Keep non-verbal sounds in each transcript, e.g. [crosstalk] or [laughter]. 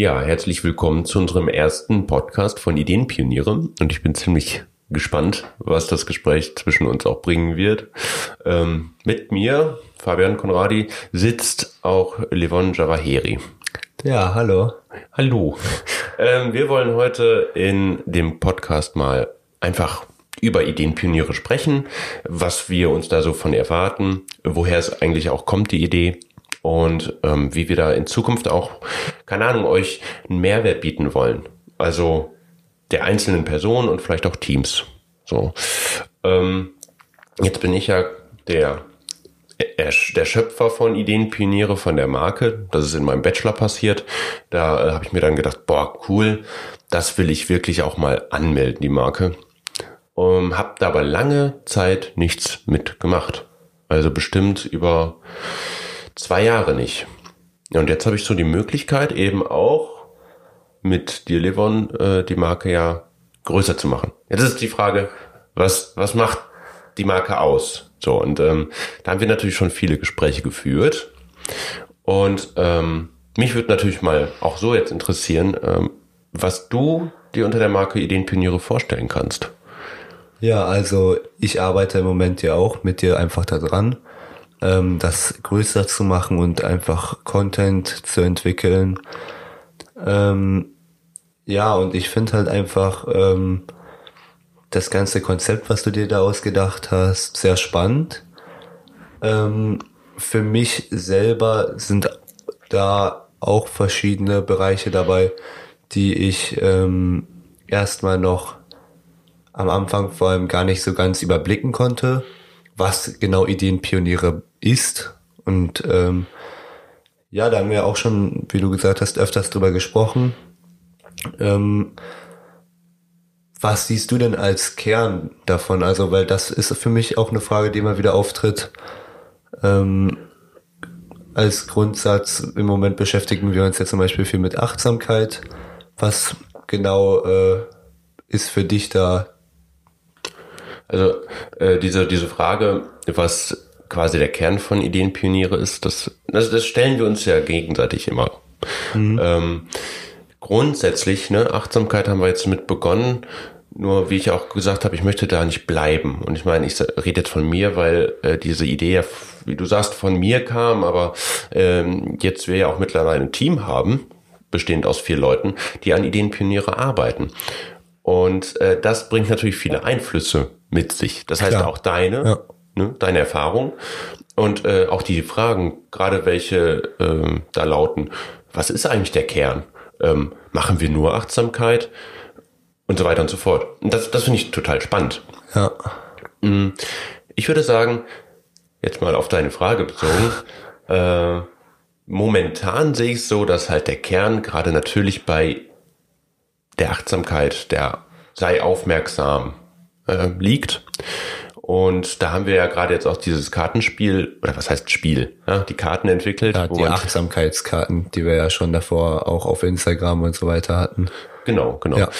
Ja, herzlich willkommen zu unserem ersten Podcast von Ideenpioniere und ich bin ziemlich gespannt, was das Gespräch zwischen uns auch bringen wird. Ähm, mit mir, Fabian Konradi, sitzt auch Levon Javaheri. Ja, hallo. Hallo. Ähm, wir wollen heute in dem Podcast mal einfach über Ideenpioniere sprechen, was wir uns da so von erwarten, woher es eigentlich auch kommt, die Idee und ähm, wie wir da in Zukunft auch, keine Ahnung, euch einen Mehrwert bieten wollen. Also der einzelnen Personen und vielleicht auch Teams. So. Ähm, jetzt bin ich ja der der Schöpfer von Ideenpioniere von der Marke. Das ist in meinem Bachelor passiert. Da äh, habe ich mir dann gedacht, boah, cool, das will ich wirklich auch mal anmelden, die Marke. Ähm, hab da aber lange Zeit nichts mitgemacht. Also bestimmt über zwei Jahre nicht. Und jetzt habe ich so die Möglichkeit eben auch mit dir, Levon, äh, die Marke ja größer zu machen. Jetzt ist die Frage, was, was macht die Marke aus? So, und ähm, da haben wir natürlich schon viele Gespräche geführt. Und ähm, mich würde natürlich mal auch so jetzt interessieren, ähm, was du dir unter der Marke Ideenpioniere vorstellen kannst. Ja, also ich arbeite im Moment ja auch mit dir einfach da dran ähm, das größer zu machen und einfach Content zu entwickeln. Ähm, ja, und ich finde halt einfach ähm, das ganze Konzept, was du dir da ausgedacht hast, sehr spannend. Ähm, für mich selber sind da auch verschiedene Bereiche dabei, die ich ähm, erstmal noch am Anfang vor allem gar nicht so ganz überblicken konnte, was genau Ideenpioniere ist. Und ähm, ja, da haben wir auch schon, wie du gesagt hast, öfters drüber gesprochen. Ähm, was siehst du denn als Kern davon? Also, weil das ist für mich auch eine Frage, die immer wieder auftritt. Ähm, als Grundsatz, im Moment beschäftigen wir uns ja zum Beispiel viel mit Achtsamkeit. Was genau äh, ist für dich da? Also äh, diese, diese Frage, was quasi der Kern von Ideenpioniere ist, das, das, das stellen wir uns ja gegenseitig immer. Mhm. Ähm, grundsätzlich, ne, Achtsamkeit haben wir jetzt mit begonnen. Nur wie ich auch gesagt habe, ich möchte da nicht bleiben. Und ich meine, ich rede jetzt von mir, weil äh, diese Idee ja, wie du sagst, von mir kam, aber ähm, jetzt wir ja auch mittlerweile ein Team haben, bestehend aus vier Leuten, die an Ideenpioniere arbeiten. Und äh, das bringt natürlich viele Einflüsse mit sich. Das heißt Klar. auch deine. Ja ne, deine Erfahrung und äh, auch die Fragen, gerade welche äh, da lauten, was ist eigentlich der Kern? Ähm, machen wir nur Achtsamkeit? Und so weiter und so fort. Und das, das finde ich total spannend. Ja. Mm, ich würde sagen, jetzt mal auf deine Frage bezogen, äh, momentan sehe ich es so, dass halt der Kern gerade natürlich bei der Achtsamkeit, der sei aufmerksam äh, liegt. Und da haben wir ja gerade jetzt auch dieses Kartenspiel, oder was heißt Spiel, ja, die Karten entwickelt. Ja, die Achtsamkeitskarten, die wir ja schon davor auch auf Instagram und so weiter hatten. Genau, genau. Ja.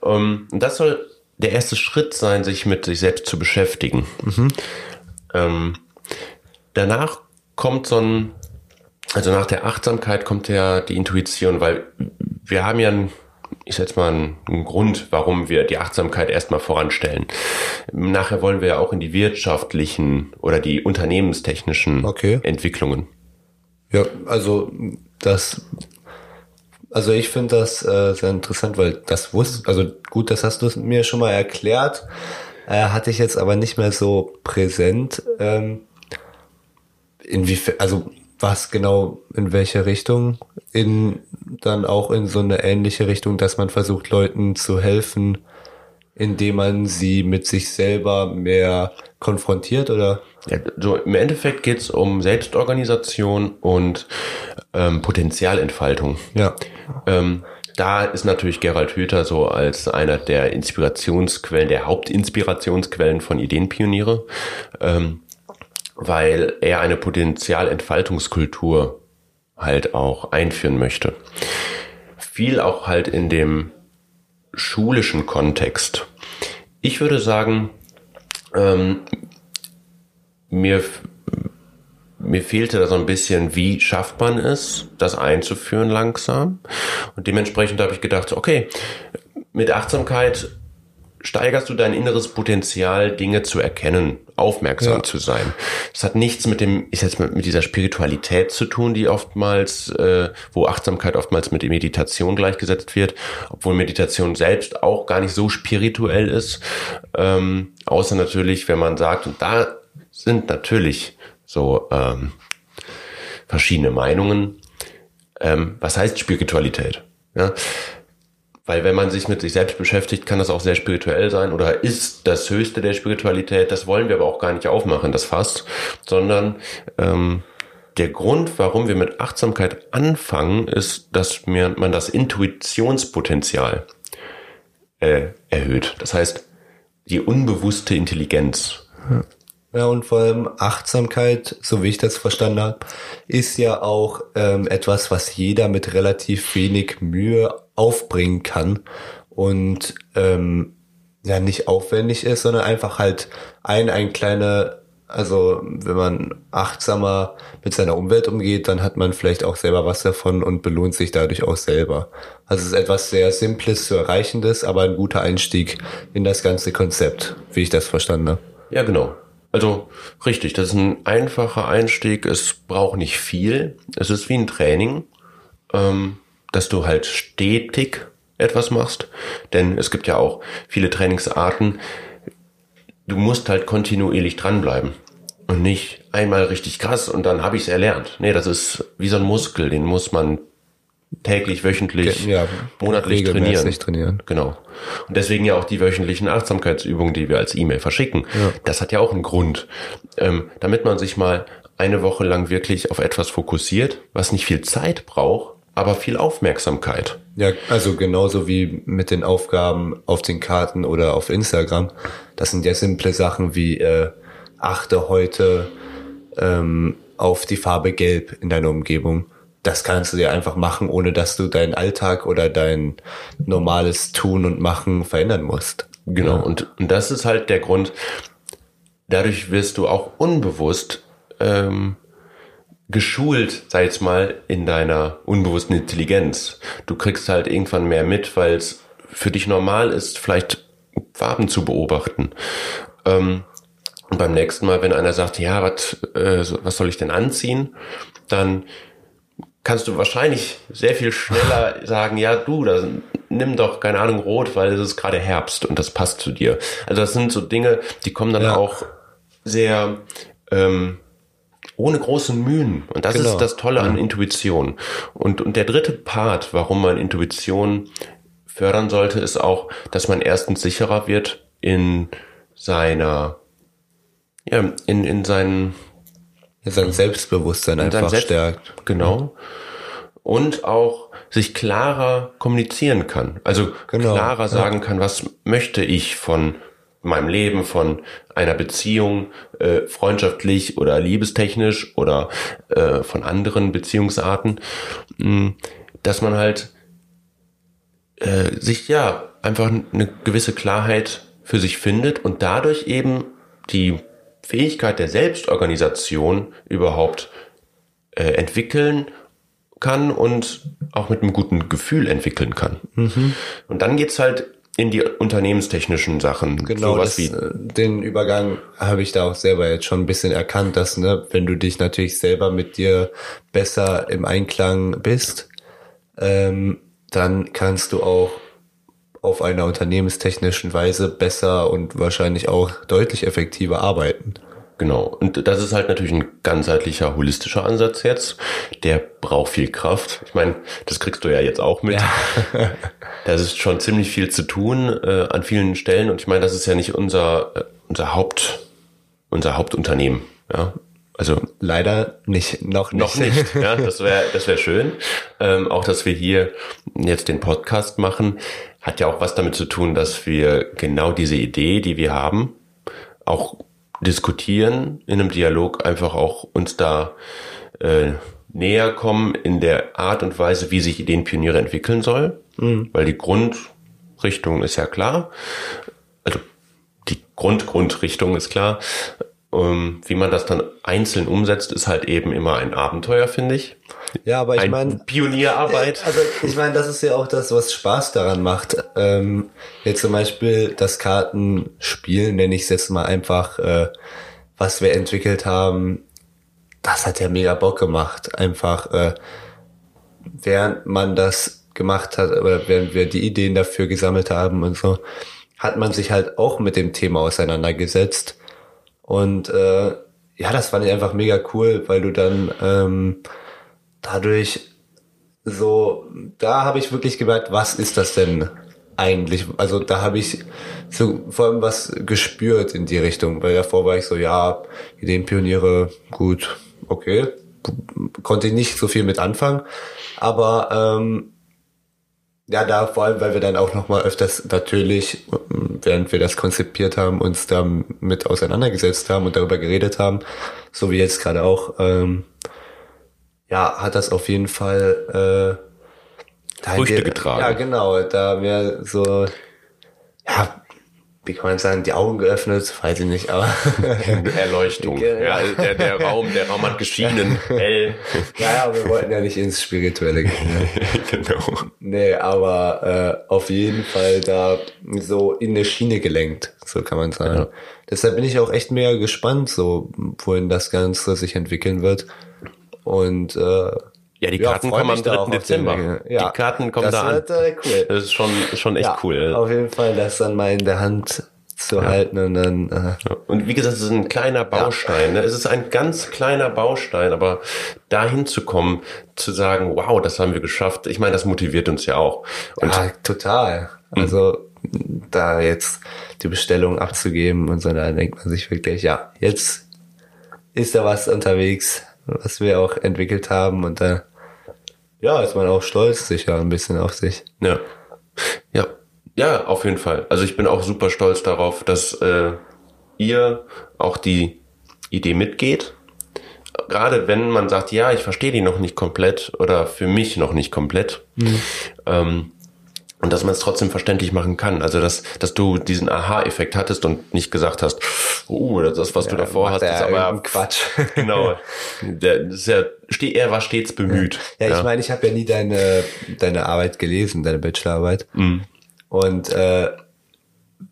Um, ähm, und das soll der erste Schritt sein, sich mit sich selbst zu beschäftigen. Mhm. Ähm, danach kommt so ein, also nach der Achtsamkeit kommt ja die Intuition, weil wir haben ja ein ich setze mal einen, einen Grund, warum wir die Achtsamkeit erstmal voranstellen. Nachher wollen wir ja auch in die wirtschaftlichen oder die unternehmenstechnischen okay. Entwicklungen. Ja, also das, also ich finde das äh, sehr interessant, weil das wusste, also gut, das hast du mir schon mal erklärt, äh, hatte ich jetzt aber nicht mehr so präsent. Ähm, inwiefern, also was genau in welche Richtung? In dann auch in so eine ähnliche Richtung, dass man versucht, Leuten zu helfen, indem man sie mit sich selber mehr konfrontiert oder? Ja, so im Endeffekt geht's um Selbstorganisation und ähm, Potenzialentfaltung. Ja. Ähm, da ist natürlich Gerald Hüther so als einer der Inspirationsquellen, der Hauptinspirationsquellen von Ideenpioniere. Ähm, weil er eine Potenzialentfaltungskultur halt auch einführen möchte. Viel auch halt in dem schulischen Kontext. Ich würde sagen, ähm, mir mir fehlte da so ein bisschen, wie schafft man es, das einzuführen langsam. Und dementsprechend habe ich gedacht, okay, mit Achtsamkeit steigerst du dein inneres Potenzial, Dinge zu erkennen, aufmerksam ja. zu sein. Das hat nichts mit dem, ich jetzt mit, mit dieser Spiritualität zu tun, die oftmals, äh, wo Achtsamkeit oftmals mit Meditation gleichgesetzt wird, obwohl Meditation selbst auch gar nicht so spirituell ist, ähm, außer natürlich, wenn man sagt, und da sind natürlich so ähm, verschiedene Meinungen. Ähm, was heißt Spiritualität? Ja? Weil wenn man sich mit sich selbst beschäftigt, kann das auch sehr spirituell sein oder ist das Höchste der Spiritualität. Das wollen wir aber auch gar nicht aufmachen, das Fass, sondern ähm, der Grund, warum wir mit Achtsamkeit anfangen, ist, dass man das Intuitionspotenzial äh, erhöht. Das heißt, die unbewusste Intelligenz. Ja, und vor allem Achtsamkeit, so wie ich das verstanden habe, ist ja auch ähm, etwas, was jeder mit relativ wenig Mühe aufbringen kann und ähm, ja nicht aufwendig ist, sondern einfach halt ein, ein kleiner, also wenn man achtsamer mit seiner Umwelt umgeht, dann hat man vielleicht auch selber was davon und belohnt sich dadurch auch selber. Also es ist etwas sehr Simples zu erreichendes, aber ein guter Einstieg in das ganze Konzept, wie ich das verstanden habe. Ja, genau. Also richtig, das ist ein einfacher Einstieg. Es braucht nicht viel. Es ist wie ein Training, ähm, dass du halt stetig etwas machst. Denn es gibt ja auch viele Trainingsarten. Du musst halt kontinuierlich dranbleiben und nicht einmal richtig krass und dann habe ich es erlernt. Nee, das ist wie so ein Muskel, den muss man täglich, wöchentlich, ja, monatlich trainieren. trainieren. Genau. Und deswegen ja auch die wöchentlichen Achtsamkeitsübungen, die wir als E-Mail verschicken. Ja. Das hat ja auch einen Grund, ähm, damit man sich mal eine Woche lang wirklich auf etwas fokussiert, was nicht viel Zeit braucht, aber viel Aufmerksamkeit. Ja, also genauso wie mit den Aufgaben auf den Karten oder auf Instagram. Das sind ja simple Sachen wie äh, achte heute ähm, auf die Farbe Gelb in deiner Umgebung das kannst du dir einfach machen, ohne dass du deinen Alltag oder dein normales Tun und Machen verändern musst. Genau, ja. und, und das ist halt der Grund, dadurch wirst du auch unbewusst ähm, geschult, sag jetzt mal, in deiner unbewussten Intelligenz. Du kriegst halt irgendwann mehr mit, weil es für dich normal ist, vielleicht Farben zu beobachten. Ähm, und beim nächsten Mal, wenn einer sagt, ja, wat, äh, was soll ich denn anziehen, dann kannst du wahrscheinlich sehr viel schneller [laughs] sagen, ja, du, da nimm doch, keine Ahnung, rot, weil es ist gerade Herbst und das passt zu dir. Also das sind so Dinge, die kommen dann ja. auch sehr ähm, ohne große Mühen. Und das genau. ist das Tolle an Intuition. Und, und der dritte Part, warum man Intuition fördern sollte, ist auch, dass man erstens sicherer wird in seiner, ja, in, in seinen sein Selbstbewusstsein einfach Selbst, stärkt. Genau. Und auch sich klarer kommunizieren kann. Also genau. klarer sagen kann, was möchte ich von meinem Leben, von einer Beziehung, äh, freundschaftlich oder liebestechnisch oder äh, von anderen Beziehungsarten, mh, hm, dass man halt äh, sich ja einfach eine gewisse Klarheit für sich findet und dadurch eben die Fähigkeit der Selbstorganisation überhaupt äh, entwickeln kann und auch mit einem guten Gefühl entwickeln kann. Mhm. Und dann geht's halt in die unternehmenstechnischen Sachen. Genau, das, wie äh, den Übergang habe ich da auch selber jetzt schon ein bisschen erkannt, dass ne, wenn du dich natürlich selber mit dir besser im Einklang bist, ähm, dann kannst du auch auf einer unternehmenstechnischen Weise besser und wahrscheinlich auch deutlich effektiver arbeiten. Genau. Und das ist halt natürlich ein ganzheitlicher, holistischer Ansatz jetzt. Der braucht viel Kraft. Ich meine, das kriegst du ja jetzt auch mit. Ja. [laughs] das ist schon ziemlich viel zu tun äh, an vielen Stellen. Und ich meine, das ist ja nicht unser, äh, unser Haupt, unser Hauptunternehmen. Ja. Also leider nicht, noch nicht. Noch nicht, ja, das wäre das wäre schön. Ähm, auch, dass wir hier jetzt den Podcast machen, hat ja auch was damit zu tun, dass wir genau diese Idee, die wir haben, auch diskutieren, in einem Dialog einfach auch uns da äh, näher kommen in der Art und Weise, wie sich Ideenpioniere entwickeln soll. Mhm. Weil die Grundrichtung ist ja klar. Also die Grund-Grundrichtung ist klar. Ähm, wie man das dann einzeln umsetzt, ist halt eben immer ein Abenteuer, finde ich. Ja, aber ich Ein meine, Pionierarbeit. Also ich meine, das ist ja auch das, was Spaß daran macht. Ähm, jetzt zum Beispiel das Kartenspiel, nenne ich es jetzt mal einfach, äh, was wir entwickelt haben, das hat ja mega Bock gemacht. Einfach, äh, während man das gemacht hat, oder während wir die Ideen dafür gesammelt haben und so, hat man sich halt auch mit dem Thema auseinandergesetzt. Und äh, ja, das fand ich einfach mega cool, weil du dann ähm, dadurch so, da habe ich wirklich gemerkt, was ist das denn eigentlich? Also da habe ich so vor allem was gespürt in die Richtung, weil davor war ich so, ja, Ideenpioniere, gut, okay, konnte ich nicht so viel mit anfangen, aber ähm, ja, da vor allem, weil wir dann auch noch mal öfters natürlich, während wir das konzipiert haben, uns damit auseinandergesetzt haben und darüber geredet haben, so wie jetzt gerade auch, ähm, ja, hat das auf jeden Fall äh, da Früchte getragen. Ja, genau, da wir so, ja, wie kann man sagen, die Augen geöffnet, weiß ich nicht, aber Erleuchtung. [laughs] Ja. Der, der Raum, der Raum hat geschienen. Hell. ja, ja, wir wollten ja nicht ins Spirituelle gehen. Ne? [laughs] genau. Nee, aber äh, auf jeden Fall da so in eine Schiene gelenkt, so kann man sagen. Ja. Deshalb bin ich auch echt mega gespannt, so wohin das Ganze sich entwickeln wird. Und äh, Ja, die Karten kommen am mich da 3. auch auf den Dezember. Ja, Die Karten kommen das da an. äh, cool. Das ist schon, schon echt ja, cool. Auf jeden Fall, das dann mal in der Hand zu halten und dann äh, Und wie gesagt, es ist ein kleiner Baustein. Ne? Es ist ein ganz kleiner Baustein, aber dahin zu kommen, zu sagen, wow, das haben wir geschafft. Ich meine, das motiviert uns ja auch. Und ja, total. Also da jetzt die Bestellung abzugeben und so, da denkt man sich wirklich, ja, jetzt ist da was unterwegs, was wir auch entwickelt haben und da ja, ist man auch stolz sicher ein bisschen auf sich. Ja. Ja. Ja, auf jeden Fall. Also ich bin auch super stolz darauf, dass äh, ihr auch die Idee mitgeht. Gerade wenn man sagt, ja, ich verstehe die noch nicht komplett oder für mich noch nicht komplett. Ähm, und dass man es trotzdem verständlich machen kann. Also dass, dass du diesen Aha-Effekt hattest und nicht gesagt hast, uh, das, was du davor hast, ist aber Quatsch. [laughs] genau. Der, ist ja, er war stets bemüht. Ja, ich meine, ich habe ja nie deine deine Arbeit gelesen, deine Bachelorarbeit. Mhm. Und äh,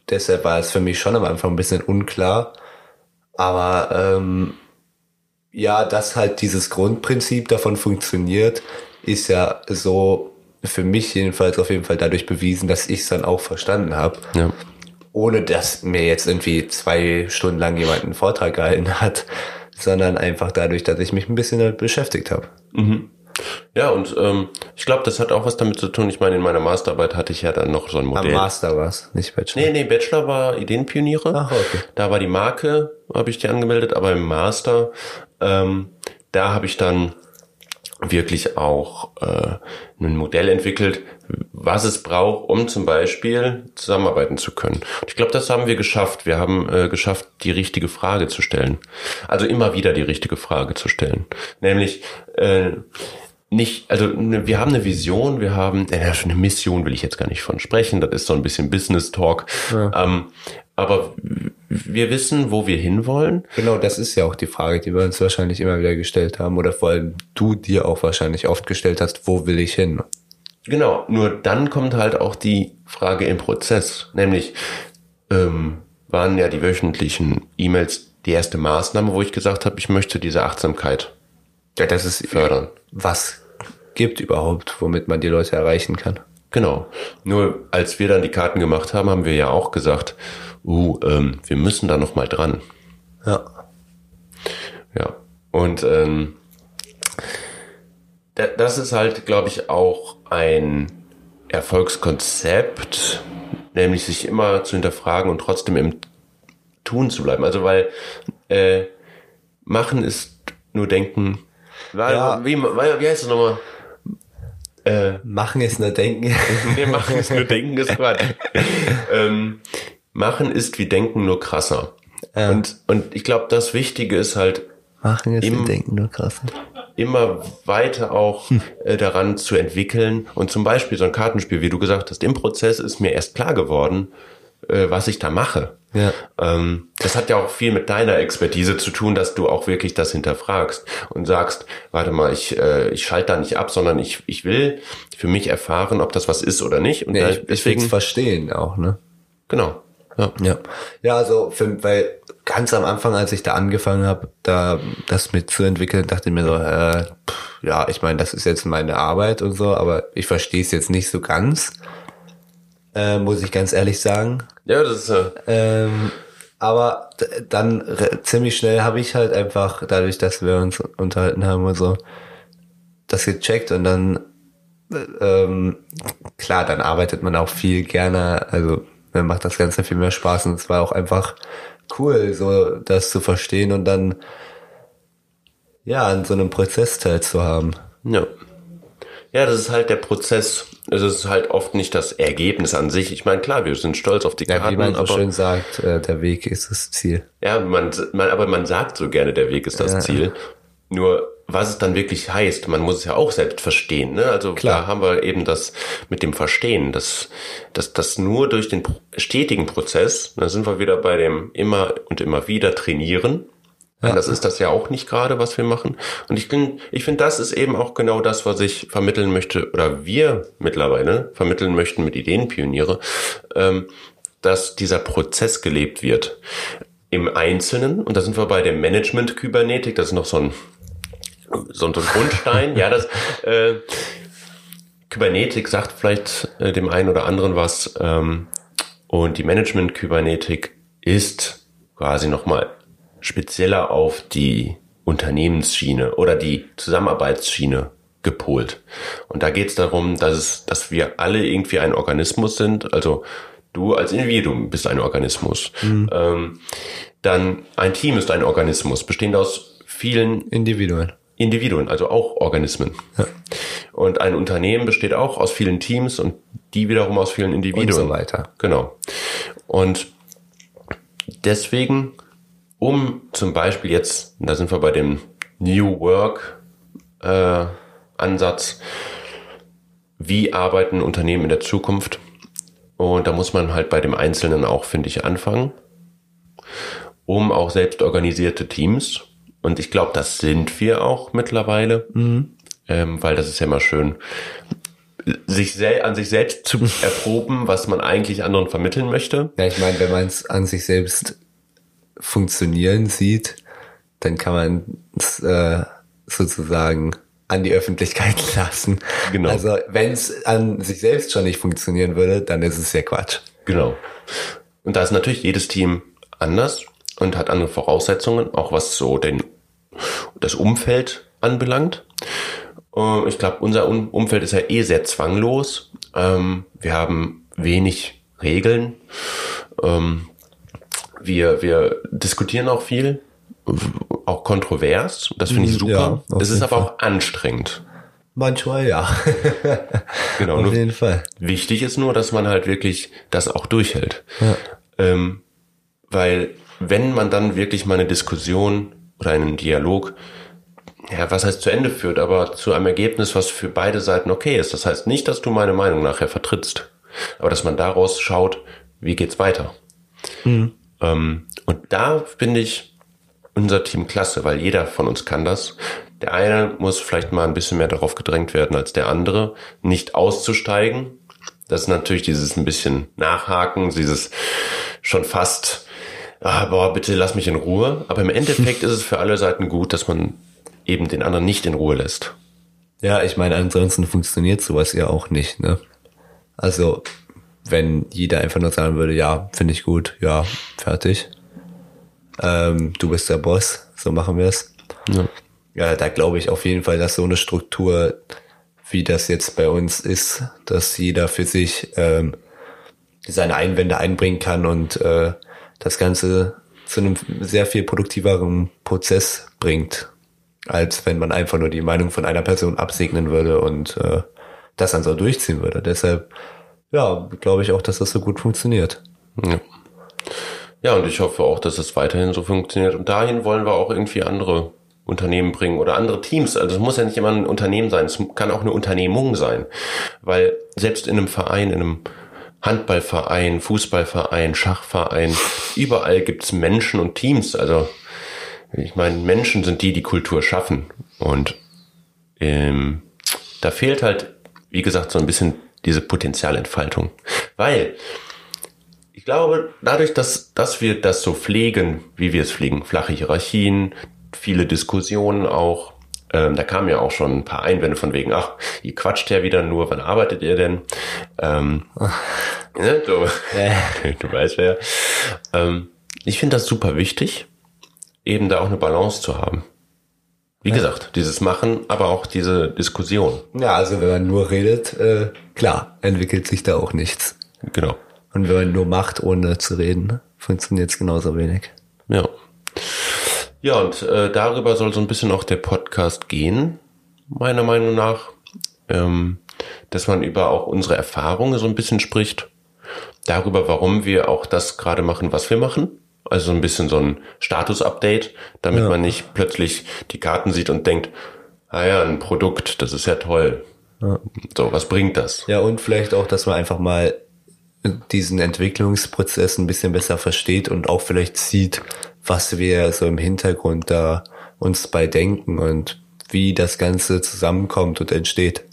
deshalb war es für mich schon am Anfang ein bisschen unklar. Aber ähm, ja, dass halt dieses Grundprinzip davon funktioniert, ist ja so für mich jedenfalls auf jeden Fall dadurch bewiesen, dass ich es dann auch verstanden habe. ja. Ohne dass mir jetzt irgendwie zwei Stunden lang jemand einen Vortrag gehalten hat, sondern einfach dadurch, dass ich mich ein bisschen damit beschäftigt habe. Ja, und ähm, ich glaube, das hat auch was damit zu tun. Ich meine, in meiner Masterarbeit hatte ich ja dann noch so ein Am Modell. Master war's, nicht Bachelor. Nee, nee, Bachelor war Ideenpioniere. Ach, okay. Da war die Marke, habe ich die angemeldet, aber im Master, ähm, da habe ich dann wirklich auch äh, ein Modell entwickelt, was es braucht, um zum Beispiel zusammenarbeiten zu können. Und ich glaube, das haben wir geschafft. Wir haben äh, geschafft, die richtige Frage zu stellen. Also immer wieder die richtige Frage zu stellen. Nämlich äh, nicht, also ne, wir haben eine Vision, wir haben äh, eine Mission, will ich jetzt gar nicht von sprechen. Das ist so ein bisschen Business Talk. Ähm, aber wir wissen, wo wir hinwollen. Genau, das ist ja auch die Frage, die wir uns wahrscheinlich immer wieder gestellt haben oder vor allem du dir auch wahrscheinlich oft gestellt hast, wo will ich hin? Genau, nur dann kommt halt auch die Frage im Prozess, nämlich ähm, waren ja die wöchentlichen E-Mails die erste Maßnahme, wo ich gesagt habe, ich möchte diese Achtsamkeit Ja, das ist fördern. was gibt überhaupt, womit man die Leute erreichen kann. Genau. Nur als wir dann die Karten gemacht haben, haben wir ja auch gesagt, uh, ähm, wir müssen da noch mal dran. Ja. Ja. Und ähm, da, das ist halt, glaube ich, auch ein Erfolgskonzept, nämlich sich immer zu hinterfragen und trotzdem im Tun zu bleiben. Also weil äh, machen ist nur denken. Weil, Ja. wie, wie heißt das nochmal? Äh, Machen ist nur denken. [laughs] Nee, machen ist nur denken, ist Quatsch. [laughs] ähm, machen ist wie denken, nur krasser. Ja. Und, und ich glaube, das Wichtige ist halt, Machen ist Im- nur denken nur krass. immer weiter auch äh, daran zu entwickeln. Und zum Beispiel so ein Kartenspiel, wie du gesagt hast, im Prozess ist mir erst klar geworden, äh, was ich da mache. Ja. Ähm, das hat ja auch viel mit deiner Expertise zu tun, dass du auch wirklich das hinterfragst und sagst, warte mal, ich, äh, ich schalte da nicht ab, sondern ich, ich will für mich erfahren, ob das was ist oder nicht. Und Ja, da- ich, ich will verstehen auch, ne? genau. Ja. Ja. Ja, also für, weil ganz am Anfang, als ich da angefangen habe, da das mitzuentwickeln, dachte ich mir so, äh, pff, ja, ich meine, das ist jetzt meine Arbeit und so, aber ich verstehe es jetzt nicht so ganz, äh, muss ich ganz ehrlich sagen. Ja, das ist äh, Ähm, aber dann ziemlich schnell habe ich halt einfach, dadurch, dass wir uns unterhalten haben und so, das gecheckt und dann, äh, ähm, klar, dann arbeitet man auch viel gerne, also mir macht das Ganze viel mehr Spaß und es war auch einfach cool, so das zu verstehen und dann, ja, an so einem Prozess teilzuhaben. Ja. Ja, das ist halt der Prozess. Es ist halt oft nicht das Ergebnis an sich. Ich meine, klar, wir sind stolz auf die Ja, Karten, wie man so aber, schön sagt, äh, der Weg ist das Ziel. ja, man, man, aber man sagt so gerne, der Weg ist das Ja. Ziel. Nur, was es dann wirklich heißt, man muss es ja auch selbst verstehen. Ne? Also Klar. da haben wir eben das mit dem Verstehen, dass dass das nur durch den stetigen Prozess, da sind wir wieder bei dem immer und immer wieder trainieren. Ja. Das ist das ja auch nicht gerade, was wir machen. Und ich finde, ich finde, das ist eben auch genau das, was ich vermitteln möchte, oder wir mittlerweile vermitteln möchten mit Ideenpioniere, ähm, dass dieser Prozess gelebt wird. Im Einzelnen, und da sind wir bei dem Management-Kybernetik, das ist noch so ein, so ein Grundstein, ja, das, äh, Kybernetik sagt vielleicht äh, dem einen oder anderen was. Ähm, und die Management-Kybernetik ist quasi nochmal spezieller auf die Unternehmensschiene oder die Zusammenarbeitsschiene gepolt. Und da geht es darum, dass, es, dass wir alle irgendwie ein Organismus sind. Also du als Individuum bist ein Organismus. Ähm, dann ein Team ist ein Organismus, bestehend aus vielen Individuen. Individuen, also auch Organismen. Und ein Unternehmen besteht auch aus vielen Teams und die wiederum aus vielen Individuen. Und so weiter. Genau. Und deswegen, um zum Beispiel jetzt, da sind wir bei dem New Work äh, Ansatz, wie arbeiten Unternehmen in der Zukunft? Und da muss man halt bei dem Einzelnen auch, finde ich, anfangen, um auch selbst organisierte Teams. Und ich glaube, das sind wir auch mittlerweile, ähm, weil das ist ja immer schön, sich sel an sich selbst zu [laughs] erproben, was man eigentlich anderen vermitteln möchte. Ja, ich meine, wenn man es an sich selbst funktionieren sieht, dann kann man es äh, sozusagen an die Öffentlichkeit [laughs] lassen. Genau. Also wenn es an sich selbst schon nicht funktionieren würde, dann ist es ja Quatsch. Genau. Und da ist natürlich jedes Team anders und hat andere Voraussetzungen, auch was so den, das Umfeld anbelangt. Ähm, Ich glaube, unser Um- Umfeld ist ja eh sehr zwanglos. Ähm, Wir haben wenig Regeln. Ähm, Wir, wir diskutieren auch viel, auch kontrovers. Das finde ich Mhm, ja, super. auf es ist aber auch anstrengend. Manchmal ja. [laughs] Genau. Auf jeden Fall. Wichtig ist nur, dass man halt wirklich das auch durchhält. Ja. Ähm, weil wenn man dann wirklich mal eine Diskussion oder einen Dialog, ja, was heißt zu Ende führt, aber zu einem Ergebnis, was für beide Seiten okay ist. Das heißt nicht, dass du meine Meinung nachher vertrittst, aber dass man daraus schaut, wie geht's weiter. Ähm, und da finde ich unser Team klasse, weil jeder von uns kann das. Der eine muss vielleicht mal ein bisschen mehr darauf gedrängt werden als der andere, nicht auszusteigen. Das ist natürlich dieses ein bisschen Nachhaken, dieses schon fast, ah, boah, bitte lass mich in Ruhe. Aber im Endeffekt [laughs] ist es für alle Seiten gut, dass man eben den anderen nicht in Ruhe lässt. Ja, ich meine, ansonsten funktioniert sowas ja auch nicht, ne? Also, wenn jeder einfach nur sagen würde, ja, finde ich gut, ja, fertig. Ähm, du bist der Boss, so machen wir es. Ja. Ja, da glaube ich auf jeden Fall, dass so eine Struktur, wie das jetzt bei uns ist, dass jeder für sich ähm, seine Einwände einbringen kann und äh, das Ganze zu einem sehr viel produktiveren Prozess bringt, als wenn man einfach nur die Meinung von einer Person absegnen würde und äh, das dann so durchziehen würde. Deshalb, ja, glaube ich auch, dass das so gut funktioniert. Ja. ja, und ich hoffe auch, dass es weiterhin so funktioniert. Und dahin wollen wir auch irgendwie andere Unternehmen bringen oder andere Teams. Also es muss ja nicht immer ein Unternehmen sein, es kann auch eine Unternehmung sein. Weil selbst in einem Verein, in einem Handballverein, Fußballverein, Schachverein. Überall gibt's Menschen und Teams. Also ich meine, Menschen sind die, die Kultur schaffen. Und ähm, da fehlt halt, wie gesagt, so ein bisschen diese Potenzialentfaltung. Weil ich glaube, dadurch, dass, dass wir das so pflegen, wie wir es pflegen, flache Hierarchien, viele Diskussionen auch, ähm, da kamen ja auch schon ein paar Einwände von wegen, ach, ihr quatscht ja wieder nur, wann arbeitet ihr denn? Ähm, [laughs] ne, du, [laughs] du weißt wer. Ähm, ich finde das super wichtig, eben da auch eine Balance zu haben. Wie gesagt, dieses Machen, aber auch diese Diskussion. Ja, also wenn man nur redet, äh, klar, entwickelt sich da auch nichts. Genau. Und wenn man nur macht, ohne zu reden, funktioniert es genauso wenig. Ja. Ja, und äh, darüber soll so ein bisschen auch der Podcast gehen, meiner Meinung nach. Ähm, dass man über auch unsere Erfahrungen so ein bisschen spricht. Darüber, warum wir auch das gerade machen, was wir machen. Also so ein bisschen so ein Status-Update, damit Ja. man nicht plötzlich die Karten sieht und denkt, ah ja, ein Produkt, das ist ja toll. So, was bringt das? Ja, und vielleicht auch, dass man einfach mal diesen Entwicklungsprozess ein bisschen besser versteht und auch vielleicht sieht, was wir so im Hintergrund da uns bei denken und wie das Ganze zusammenkommt und entsteht.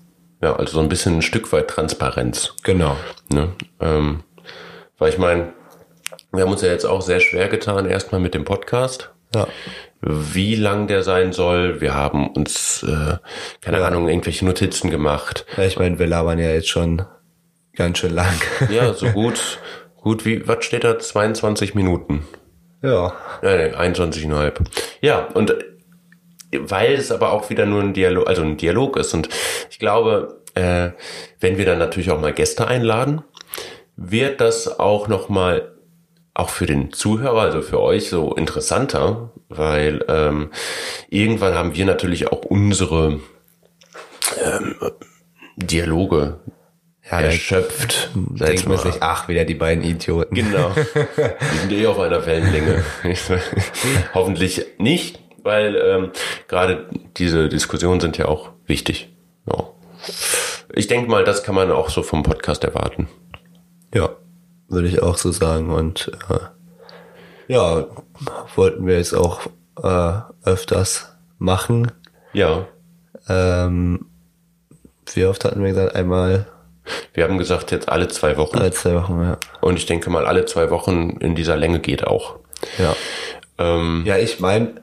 Ja, also so ein bisschen ein Stück weit Transparenz. Genau. Ne? Ähm, weil ich meine, wir haben uns ja jetzt auch sehr schwer getan, erstmal mit dem Podcast. Ja. Wie lang der sein soll. Wir haben uns, äh, keine Ja. Ahnung, irgendwelche Notizen gemacht. ja ich meine, wir labern ja jetzt schon ganz schön lang. Ja, so [laughs] gut, gut wie, was steht da? 22 Minuten. Ja. Nein, nein, 21,5. Ja, und weil es aber auch wieder nur ein Dialog, also ein Dialog ist. Und ich glaube, äh, wenn wir dann natürlich auch mal Gäste einladen, wird das auch nochmal auch für den Zuhörer, also für euch so interessanter, weil ähm, irgendwann haben wir natürlich auch unsere ähm, Dialoge Ja, erschöpft. Denkt man sich, ach, wieder die beiden Idioten. Genau. [laughs] Wir sind eh auf einer Wellenlänge. [laughs] Hoffentlich nicht, weil ähm, gerade diese Diskussionen sind ja auch wichtig. Ja. Ich denke mal, das kann man auch so vom Podcast erwarten. Ja, würde ich auch so sagen. Und äh, ja, wollten wir jetzt auch äh, öfters machen. Ja, Ähm, wie oft hatten wir gesagt? Einmal wir haben gesagt jetzt alle zwei Wochen. alle zwei Wochen, ja. Und ich denke mal, alle zwei Wochen in dieser Länge geht auch. Ja, Ähm, ja ich meine,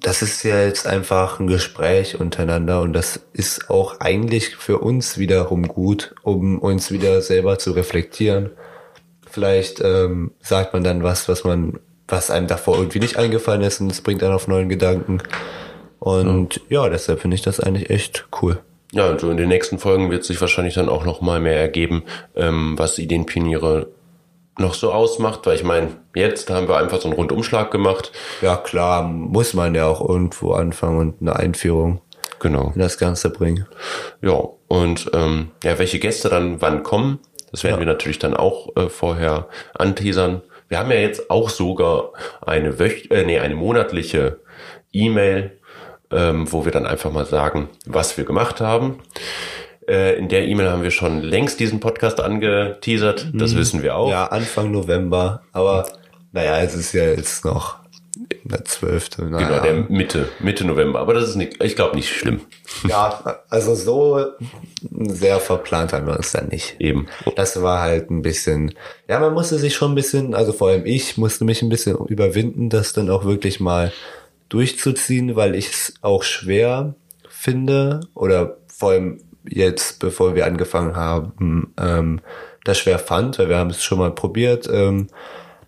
das ist ja jetzt einfach ein Gespräch untereinander und das ist auch eigentlich für uns wiederum gut, um uns wieder selber zu reflektieren. Vielleicht ähm, sagt man dann was, was man, was einem davor irgendwie nicht eingefallen ist und es bringt einen auf neuen Gedanken. Und ja, deshalb finde ich das eigentlich echt cool. Ja, und so in den nächsten Folgen wird sich wahrscheinlich dann auch noch mal mehr ergeben, ähm, was Ideenpioniere noch so ausmacht, weil ich meine, jetzt haben wir einfach so einen Rundumschlag gemacht. Ja, klar, muss man ja auch irgendwo anfangen und eine Einführung Genau. in das Ganze bringen. Ja, und ähm, ja, welche Gäste dann wann kommen, das werden Ja. wir natürlich dann auch äh, vorher anteasern. Wir haben ja jetzt auch sogar eine wöch äh, nee, eine monatliche E-Mail, ähm, wo wir dann einfach mal sagen, was wir gemacht haben. Äh, in der E-Mail haben wir schon längst diesen Podcast angeteasert, das wissen wir auch. Ja, Anfang November, aber naja, es ist ja jetzt noch der 12. Genau, Naja. der Mitte, Mitte November. Aber das ist nicht, ich glaube nicht schlimm. ja, also so sehr verplant haben wir uns dann nicht. Eben. Das war halt ein bisschen, ja, man musste sich schon ein bisschen, also vor allem ich musste mich ein bisschen überwinden, das dann auch wirklich mal durchzuziehen, weil ich es auch schwer finde oder vor allem jetzt, bevor wir angefangen haben, ähm, das schwer fand, weil wir haben es schon mal probiert, ähm,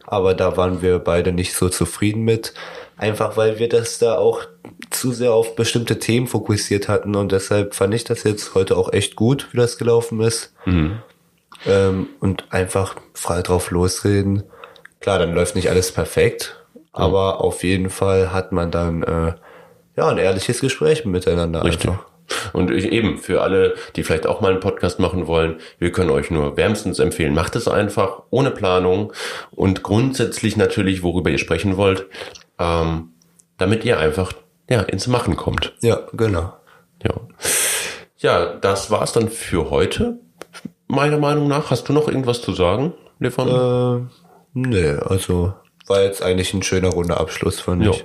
aber da waren wir beide nicht so zufrieden mit, einfach weil wir das da auch zu sehr auf bestimmte Themen fokussiert hatten und deshalb fand ich das jetzt heute auch echt gut, wie das gelaufen ist. Ähm, und einfach frei drauf losreden. Klar, dann läuft nicht alles perfekt, aber auf jeden Fall hat man dann äh, ja ein ehrliches Gespräch miteinander. Richtig. Einfach. Und ich eben für alle, die vielleicht auch mal einen Podcast machen wollen, wir können euch nur wärmstens empfehlen, macht es einfach, ohne Planung und grundsätzlich natürlich, worüber ihr sprechen wollt, ähm, damit ihr einfach ja, ins Machen kommt. Ja, genau. Ja, ja das war's dann für heute. meiner Meinung nach. Hast du noch irgendwas zu sagen, Stefan? Äh, nee, also war jetzt eigentlich ein schöner runder Abschluss von ja. mich.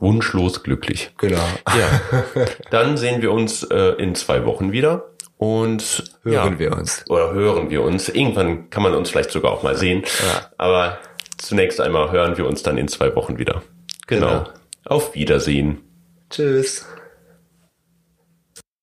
Wunschlos glücklich. Genau. Ja. [laughs] Dann sehen wir uns äh, in zwei Wochen wieder. Und Hören ja, wir uns. Oder hören wir uns. Irgendwann kann man uns vielleicht sogar auch mal sehen. Ja. Aber zunächst einmal hören wir uns dann in zwei Wochen wieder. Genau. Genau. Auf Wiedersehen. Tschüss.